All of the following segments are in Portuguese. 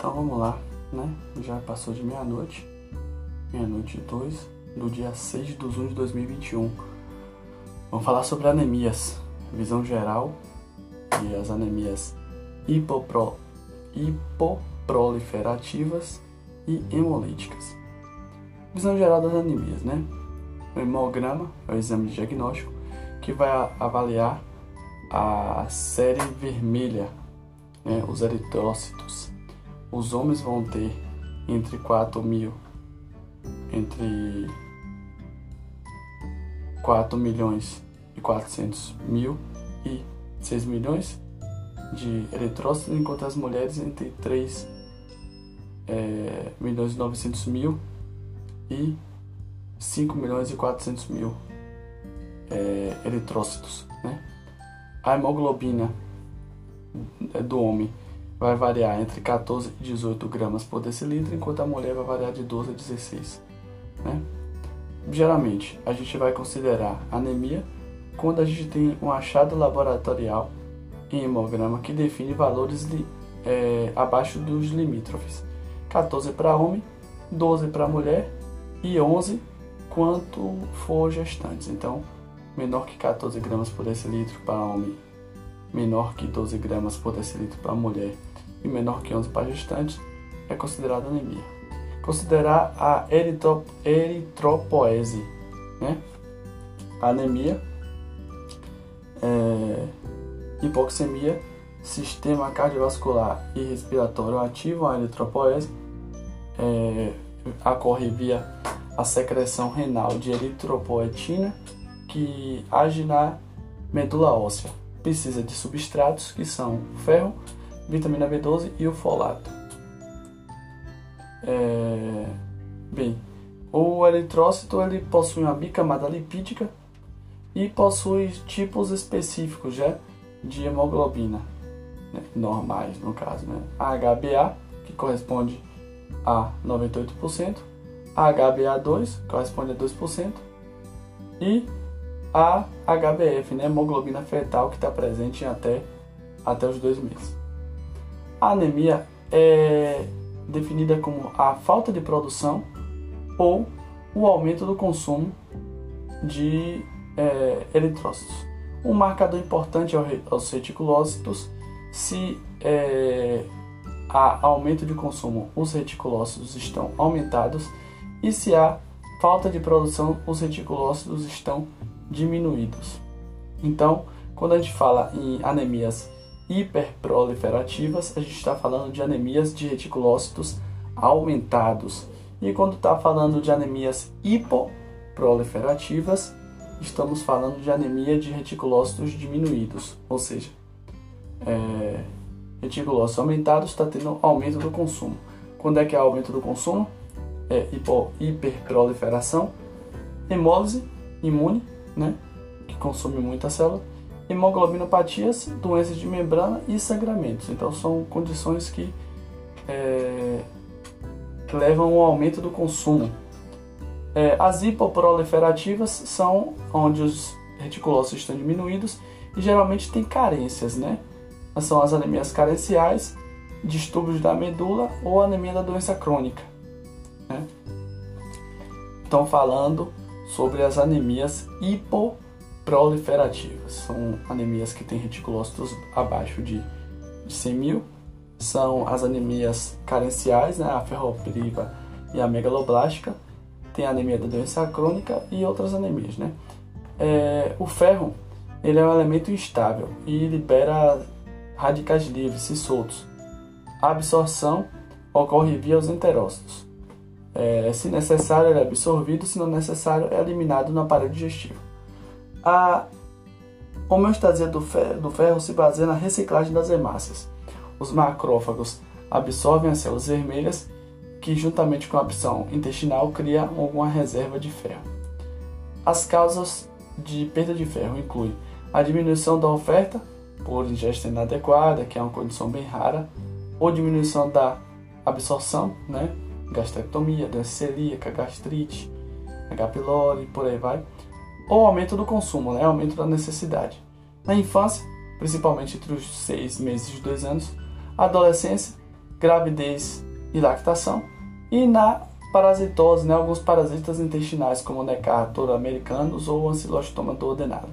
Então vamos lá, né? Já passou de meia-noite, meia-noite e dois, do dia 6 de 1 de 2021. Vamos falar sobre anemias, visão geral e as anemias hipopro, hipoproliferativas e hemolíticas. Visão geral das anemias, né? O hemograma é o exame de diagnóstico que vai avaliar a série vermelha, né? os eritrócitos. Os homens vão ter entre 4 mil, entre 4 milhões e 400 mil e 6 milhões de eritrócitos, enquanto as mulheres entre 3 é, milhões e 900 mil e 5 milhões e 400 mil é, eritrócitos. Né? A hemoglobina do homem vai variar entre 14 e 18 gramas por decilitro, enquanto a mulher vai variar de 12 a 16. Né? Geralmente, a gente vai considerar anemia quando a gente tem um achado laboratorial em hemograma que define valores de, é, abaixo dos limítrofes. 14 para homem, 12 para mulher e 11 quanto for gestantes. Então, menor que 14 gramas por decilitro para homem, menor que 12 gramas por decilitro para mulher e menor que 11 para gestantes é considerado anemia. Considerar a eritrop eritropoese, né? Anemia, é, hipoxemia, sistema cardiovascular e respiratório ativo, a eritropoese, é, ocorre via a secreção renal de eritropoetina, que age na medula óssea. Precisa de substratos que são ferro, vitamina B12 e o folato. É... Bem, o eritrócito ele possui uma bicamada lipídica e possui tipos específicos já de hemoglobina, né? normais no caso, né? HbA, que corresponde a 98%, a HbA2 corresponde a 2% e a HbF, né, hemoglobina fetal que está presente até, até os dois meses. A anemia é definida como a falta de produção ou o aumento do consumo de é, eritrócitos. Um marcador importante aos reticulócitos se é, há aumento de consumo, os reticulócitos estão aumentados e se há falta de produção, os reticulócitos estão diminuídos. Então, quando a gente fala em anemias hiperproliferativas, a gente está falando de anemias de reticulócitos aumentados. E quando está falando de anemias hipoproliferativas, estamos falando de anemia de reticulócitos diminuídos, ou seja, é, reticulócitos aumentados está tendo aumento do consumo. Quando é que é aumento do consumo? É hipo, hiperproliferação, hemólise imune, né, que consome muita célula, hemoglobinopatias, doenças de membrana e sangramentos. Então são condições que é, levam ao aumento do consumo. É, as hipoproliferativas são onde os reticulócitos estão diminuídos e geralmente tem carências, né? São as anemias carenciais, distúrbios da medula ou anemia da doença crônica. Né? Estão falando sobre as anemias hipoproliferativas. São anemias que têm reticulócitos abaixo de, de 100 mil. São as anemias carenciais, né? a ferropriva e a megaloblástica. Tem a anemia da doença crônica e outras anemias. Né? É, o ferro ele é um elemento instável e libera radicais livres e soltos. A absorção ocorre via os enterócitos. É, se necessário, ele é absorvido, se não necessário, é eliminado no aparelho digestivo. A homeostasia do ferro, do ferro se baseia na reciclagem das hemácias. Os macrófagos absorvem as células vermelhas, que juntamente com a absorção intestinal cria alguma reserva de ferro. As causas de perda de ferro incluem a diminuição da oferta por ingesta inadequada, que é uma condição bem rara, ou diminuição da absorção, né? gastrectomia, doença celíaca, gastrite, H. pylori, por aí vai, ou aumento do consumo, né? aumento da necessidade. Na infância, principalmente entre os 6 meses e 2 anos, adolescência gravidez e lactação. E na parasitose, né, alguns parasitas intestinais, como Necator americanos ou Ancilostoma duodenale.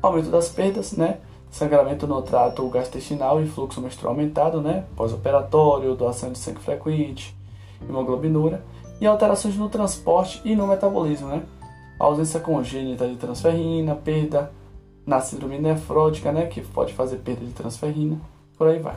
Aumento das perdas, né, sangramento no trato gastrointestinal e fluxo menstrual aumentado, né, pós-operatório, doação de sangue frequente, hemoglobinura e alterações no transporte e no metabolismo, né, ausência congênita de transferrina, perda na síndrome nefrótica, né, que pode fazer perda de transferrina, por aí vai.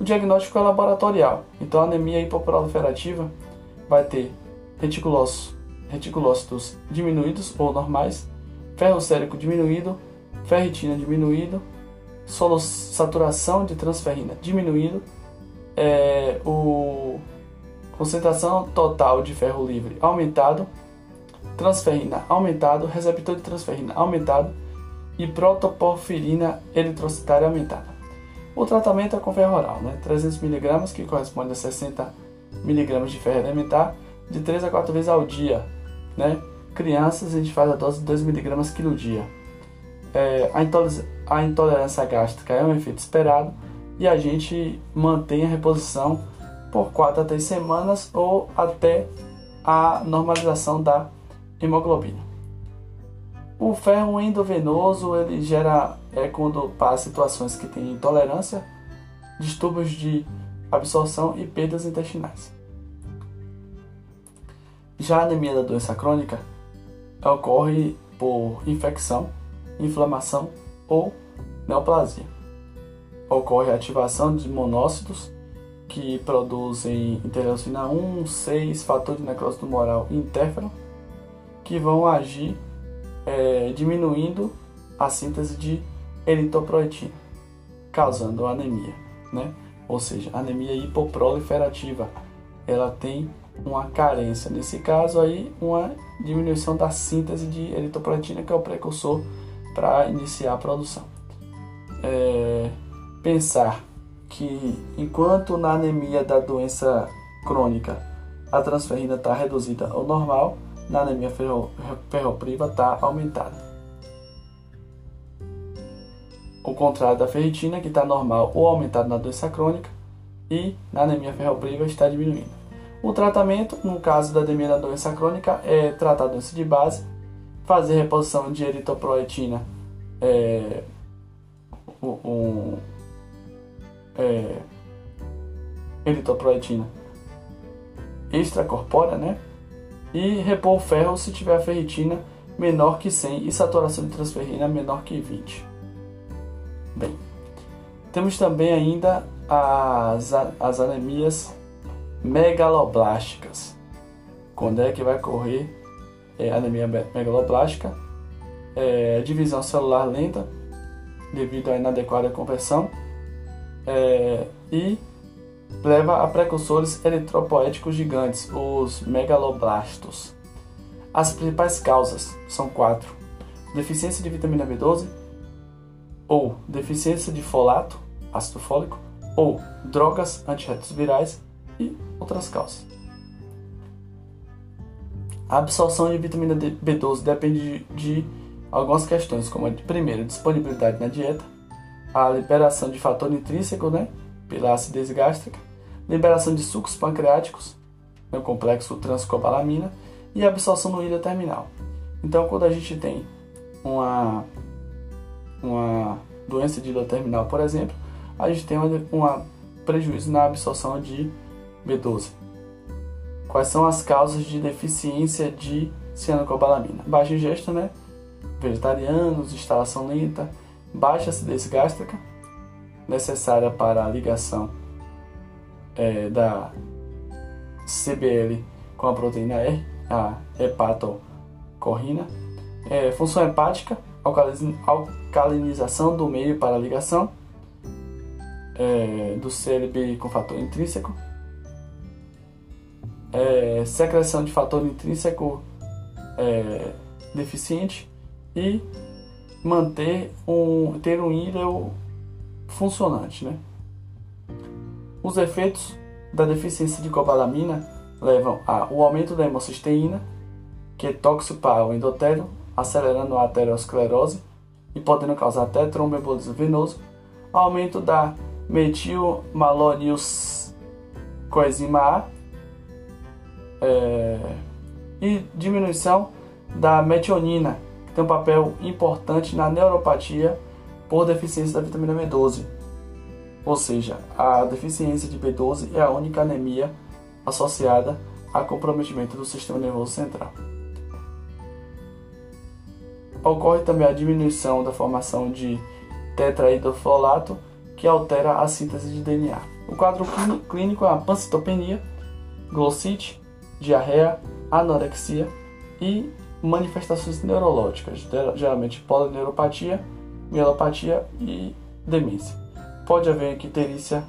O diagnóstico é laboratorial, então a anemia hipoproliferativa vai ter reticulócitos, reticulócitos diminuídos ou normais, ferro sérico diminuído, ferritina diminuído, saturação de transferrina diminuído, é, o concentração total de ferro livre aumentado, transferrina aumentado, receptor de transferrina aumentado e protoporfirina eritrocitária aumentada. O tratamento é com ferro oral, né? 300 mg, que corresponde a 60 mg de ferro elementar, de 3 a 4 vezes ao dia. Né? Crianças, a gente faz a dose de 2 mg quilo dia. É, a, a intolerância gástrica é um efeito esperado e a gente mantém a reposição por 4 a 3 semanas ou até a normalização da hemoglobina. O ferro endovenoso ele gera é quando para situações que têm intolerância, distúrbios de absorção e perdas intestinais. Já a anemia da doença crônica ocorre por infecção, inflamação ou neoplasia. Ocorre ativação de monócitos que produzem interleucina 1, 6, fator de necrose tumoral e interferon, que vão agir é, diminuindo a síntese de eritropoetina, causando anemia, né? Ou seja, anemia hipoproliferativa. Ela tem uma carência, nesse caso aí, uma diminuição da síntese de eritropoetina, que é o precursor para iniciar a produção. É, pensar que enquanto na anemia da doença crônica a transferrina está reduzida ao normal, na anemia ferropriva está aumentada. O contrário da ferritina, que está normal ou aumentado na doença crônica, e na anemia ferropriva está diminuindo. O tratamento, no caso da anemia da doença crônica, é tratar a doença de base, fazer reposição de eritropoetina, é, um, é, eritropoetina extracorpórea, né? E repor o ferro se tiver ferritina menor que 100 e saturação de transferrina menor que 20. Bem, temos também ainda as, as anemias megaloblásticas. Quando é que vai ocorrer é, anemia megaloblástica? É, divisão celular lenta, devido à inadequada conversão, é, e leva a precursores eritropoéticos gigantes, os megaloblastos. As principais causas são quatro: deficiência de vitamina B12, ou deficiência de folato, ácido fólico, ou drogas antirretrovirais e outras causas. A absorção de vitamina B12 depende de, algumas questões, como a primeiro, disponibilidade na dieta, a liberação de fator intrínseco, né, pela acidez gástrica, liberação de sucos pancreáticos, no complexo transcobalamina, e absorção no ilha terminal. Então, quando a gente tem uma uma doença de terminal, por exemplo, a gente tem um prejuízo na absorção de B12. Quais são as causas de deficiência de cianocobalamina? Baixa ingesta, né? Vegetarianos, instalação lenta, baixa acidez gástrica, necessária para a ligação é, da CBL com a proteína R, a hepatocorrina, é, função hepática, alcalinização do meio para a ligação é, do CLB com fator intrínseco, é, secreção de fator intrínseco é, deficiente e manter um ter um íleo funcionante, né? Os efeitos da deficiência de cobalamina levam ao aumento da hemocisteína, que é tóxico para o endotélio, acelerando a aterosclerose e podendo causar até tromboembolismo venoso, aumento da metilmalonius coenzima A é, e diminuição da metionina, que tem um papel importante na neuropatia por deficiência da vitamina B12. Ou seja, a deficiência de B12 é a única anemia associada a comprometimento do sistema nervoso central. Ocorre também a diminuição da formação de tetraidrofolato, que altera a síntese de DNA. O quadro clínico é a pancitopenia, glossite, diarreia, anorexia e manifestações neurológicas, geralmente polineuropatia, mielopatia e demência. Pode haver icterícia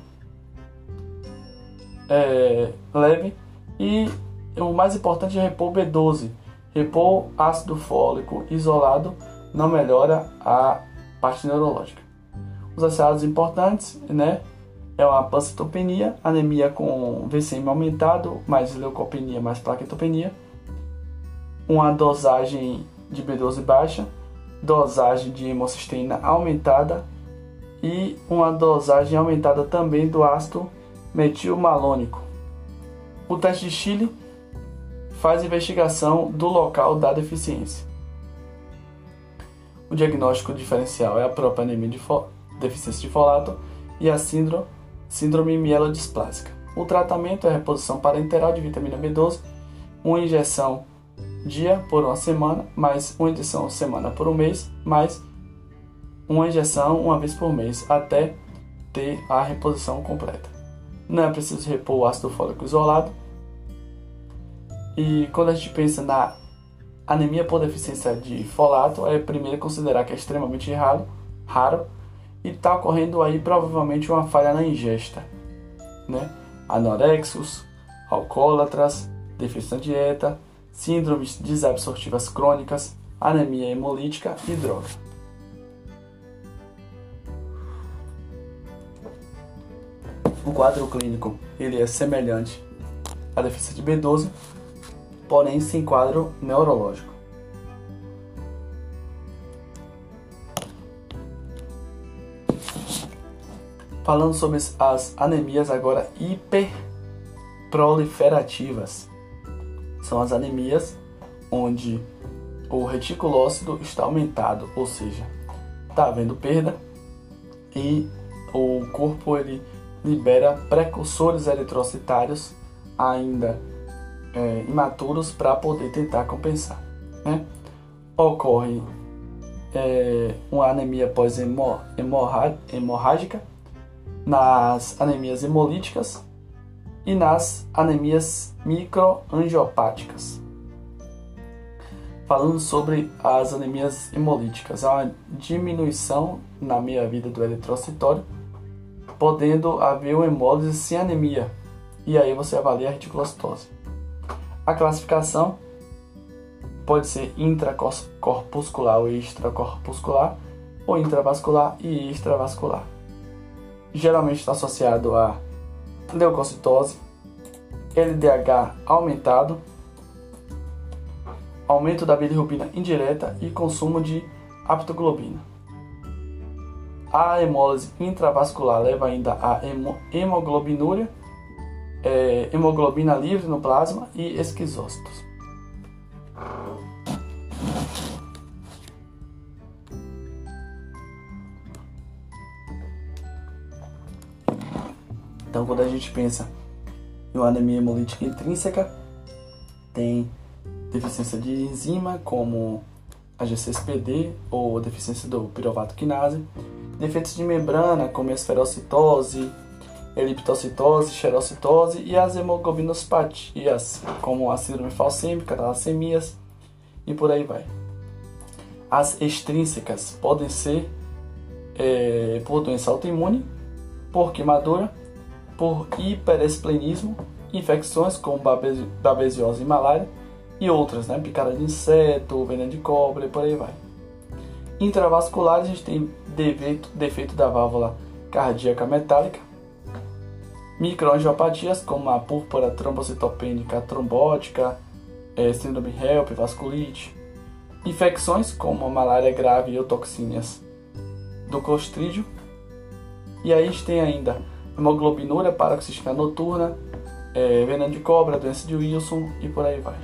é, leve e o mais importante é repor B12. Repor ácido fólico isolado não melhora a parte neurológica. Os achados importantes, né? É uma pancitopenia, anemia com VCM aumentado, mais leucopenia, mais plaquetopenia, uma dosagem de B12 baixa, dosagem de hemocisteína aumentada e uma dosagem aumentada também do ácido metilmalônico. O teste de Chile faz investigação do local da deficiência. O diagnóstico diferencial é a própria anemia de deficiência de folato e a síndrome, síndrome mielodisplásica. O tratamento é a reposição parenteral de vitamina B12, uma injeção dia por uma semana, mais uma injeção semana por um mês, mais uma injeção uma vez por mês, até ter a reposição completa. Não é preciso repor o ácido fólico isolado. E quando a gente pensa na anemia por deficiência de folato, é primeiro considerar que é extremamente raro, raro e está ocorrendo aí provavelmente uma falha na ingesta, né? Anorexos, alcoólatras, deficiência de dieta, síndromes desabsortivas crônicas, anemia hemolítica e droga. O quadro clínico ele é semelhante à deficiência de B12, porém sem quadro neurológico. Falando sobre as anemias agora hiperproliferativas são as anemias onde o reticulócito está aumentado, ou seja, está havendo perda e o corpo ele libera precursores eritrocitários ainda é, imaturos para poder tentar compensar. Né? Ocorre é, uma anemia pós-hemorrágica nas anemias hemolíticas e nas anemias microangiopáticas. Falando sobre as anemias hemolíticas, há uma diminuição na meia-vida do eritrocitório, podendo haver uma hemólise sem anemia, e aí você avalia a reticulocitose. A classificação pode ser intracorpuscular ou extracorpuscular, ou intravascular e extravascular. Geralmente está associado a leucocitose, LDH aumentado, aumento da bilirrubina indireta e consumo de aptoglobina. A hemólise intravascular leva ainda a hemoglobinúria, é, hemoglobina livre no plasma e esquizócitos. Então, quando a gente pensa em uma anemia hemolítica intrínseca, tem deficiência de enzima, como a G6PD ou deficiência do piruvato quinase, defeitos de membrana, como esferocitose, eliptocitose, xerocitose e as hemoglobinosopatias, como a síndrome falcêmica, talassemias e por aí vai. As extrínsecas podem ser é, por doença autoimune, por queimadura por hiperesplenismo, infecções como babesiose e malária e outras, né? picada de inseto, veneno de cobre e por aí vai. Intravascular, a gente tem defeito, defeito da válvula cardíaca metálica, microangiopatias como a púrpura trombocitopênica trombótica, é, síndrome HELP, vasculite, infecções como a malária grave e toxínias do clostrídio, e aí a gente tem ainda hemoglobinúria paroxística noturna, é, veneno de cobra, doença de Wilson e por aí vai.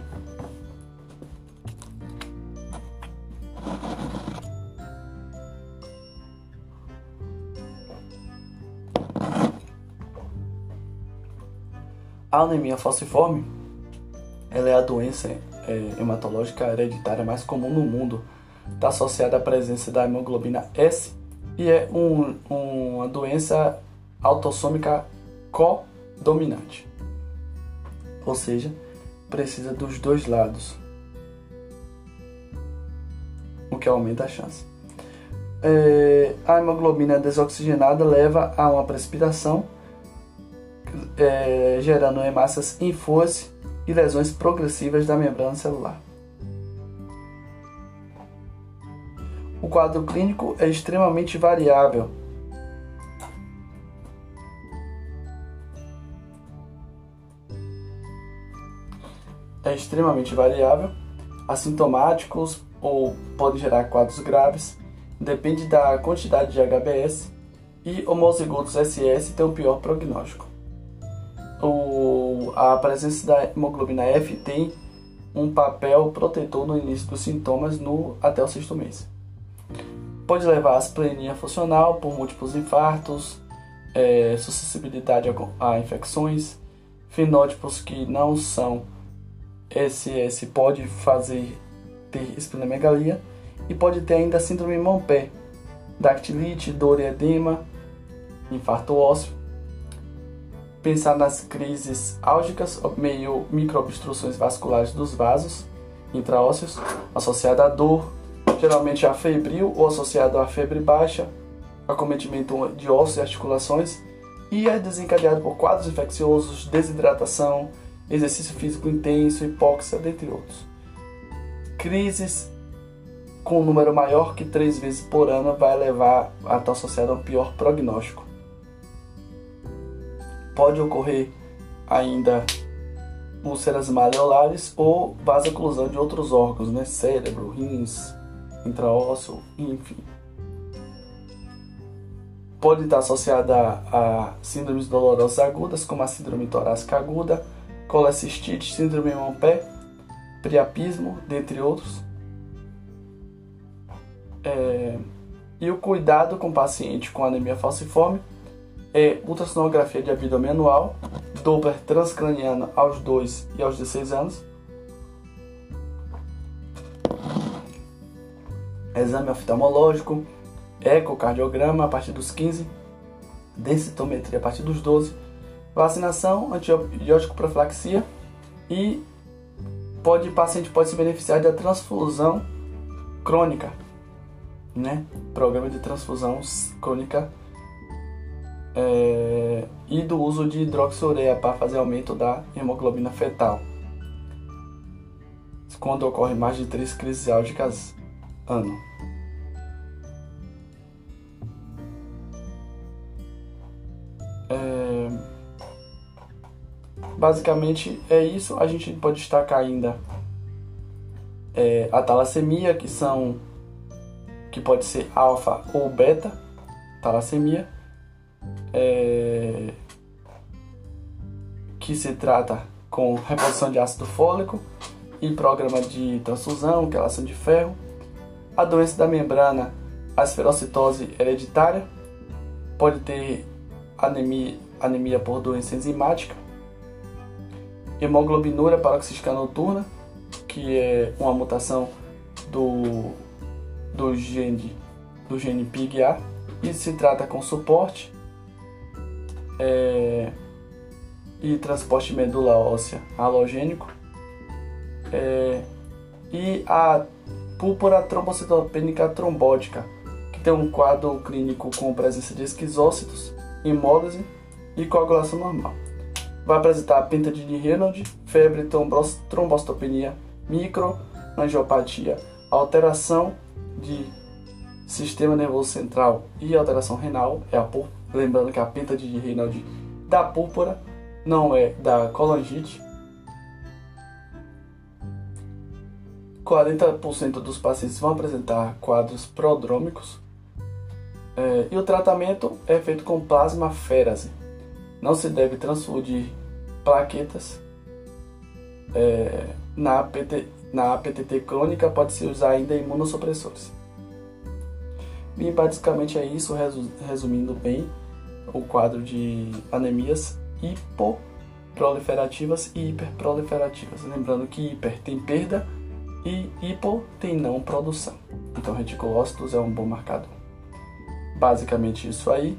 A anemia falciforme ela é a doença é, hematológica hereditária mais comum no mundo. Está associada à presença da hemoglobina S e é um, uma doença autossômica codominante. Ou seja, precisa dos dois lados, o que aumenta a chance. É, a hemoglobina desoxigenada leva a uma precipitação é, gerando hemácias infôs e lesões progressivas da membrana celular. O quadro clínico é extremamente variável. É extremamente variável, assintomáticos ou pode gerar quadros graves, depende da quantidade de HBS e homozigotos SS tem o pior prognóstico o, a presença da hemoglobina F tem um papel protetor no início dos sintomas no, até o sexto mês. Pode levar à asplenia funcional por múltiplos infartos, é, suscessibilidade a, a infecções, fenótipos que não são SS pode fazer ter esplenomegalia e pode ter ainda síndrome Montpé, dactilite, dor e edema, infarto ósseo. Pensar nas crises álgicas, meio microobstruções vasculares dos vasos intraósseos, associada à dor, geralmente a febril ou associado à febre baixa, acometimento de ossos e articulações, e é desencadeado por quadros infecciosos, desidratação, exercício físico intenso, hipóxia, dentre outros. Crises com um número maior que três vezes por ano vai levar a estar associado a um pior prognóstico pode ocorrer ainda úlceras maleolares ou vasoclusão de outros órgãos, né? cérebro, rins, intraósseo, enfim. Pode estar associada a síndromes dolorosas agudas, como a síndrome torácica aguda, colecistite, síndrome Montpé, priapismo, dentre outros. É, e o cuidado com paciente com anemia falciforme é ultrassonografia de abdômen anual, Doppler transcraniano aos 2 e aos 16 anos, exame oftalmológico, ecocardiograma a partir dos 15, densitometria a partir dos 12, vacinação, antibiótico profilaxia e pode, o paciente pode se beneficiar da transfusão crônica, né? Programa de transfusão crônica é, e do uso de hidroxureia para fazer aumento da hemoglobina fetal. Quando ocorre mais de três crises álgicas ano. Basicamente é isso. A gente pode destacar ainda é, a talassemia, que são que pode ser alfa ou beta talassemia é, que se trata com reposição de ácido fólico e programa de transfusão, quelação de ferro, a doença da membrana, a esferocitose hereditária, pode ter anemia, anemia por doença enzimática, hemoglobinúria paroxística noturna, que é uma mutação do, do gene do gene PIGA e se trata com suporte é, e transporte medula óssea halogênico é, e a púrpura trombocitopênica trombótica, que tem um quadro clínico com presença de esquizócitos, hemólise e coagulação normal. Vai apresentar pentadine Reynolds, febre, trombocitopenia, microangiopatia, alteração de sistema nervoso central e alteração renal, é a Lembrando que a penta de Reinaldi da púrpura não é da colangite. 40% dos pacientes vão apresentar quadros prodrômicos. É, e o tratamento é feito com plasmaférase. Não se deve transfundir plaquetas. É, na, APT, na APTT crônica pode-se usar ainda imunossupressores. E basicamente é isso, resumindo bem o quadro de anemias hipoproliferativas e hiperproliferativas. Lembrando que hiper tem perda e hipo tem não produção. Então reticulócitos é um bom marcador. Basicamente isso aí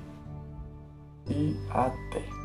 e até.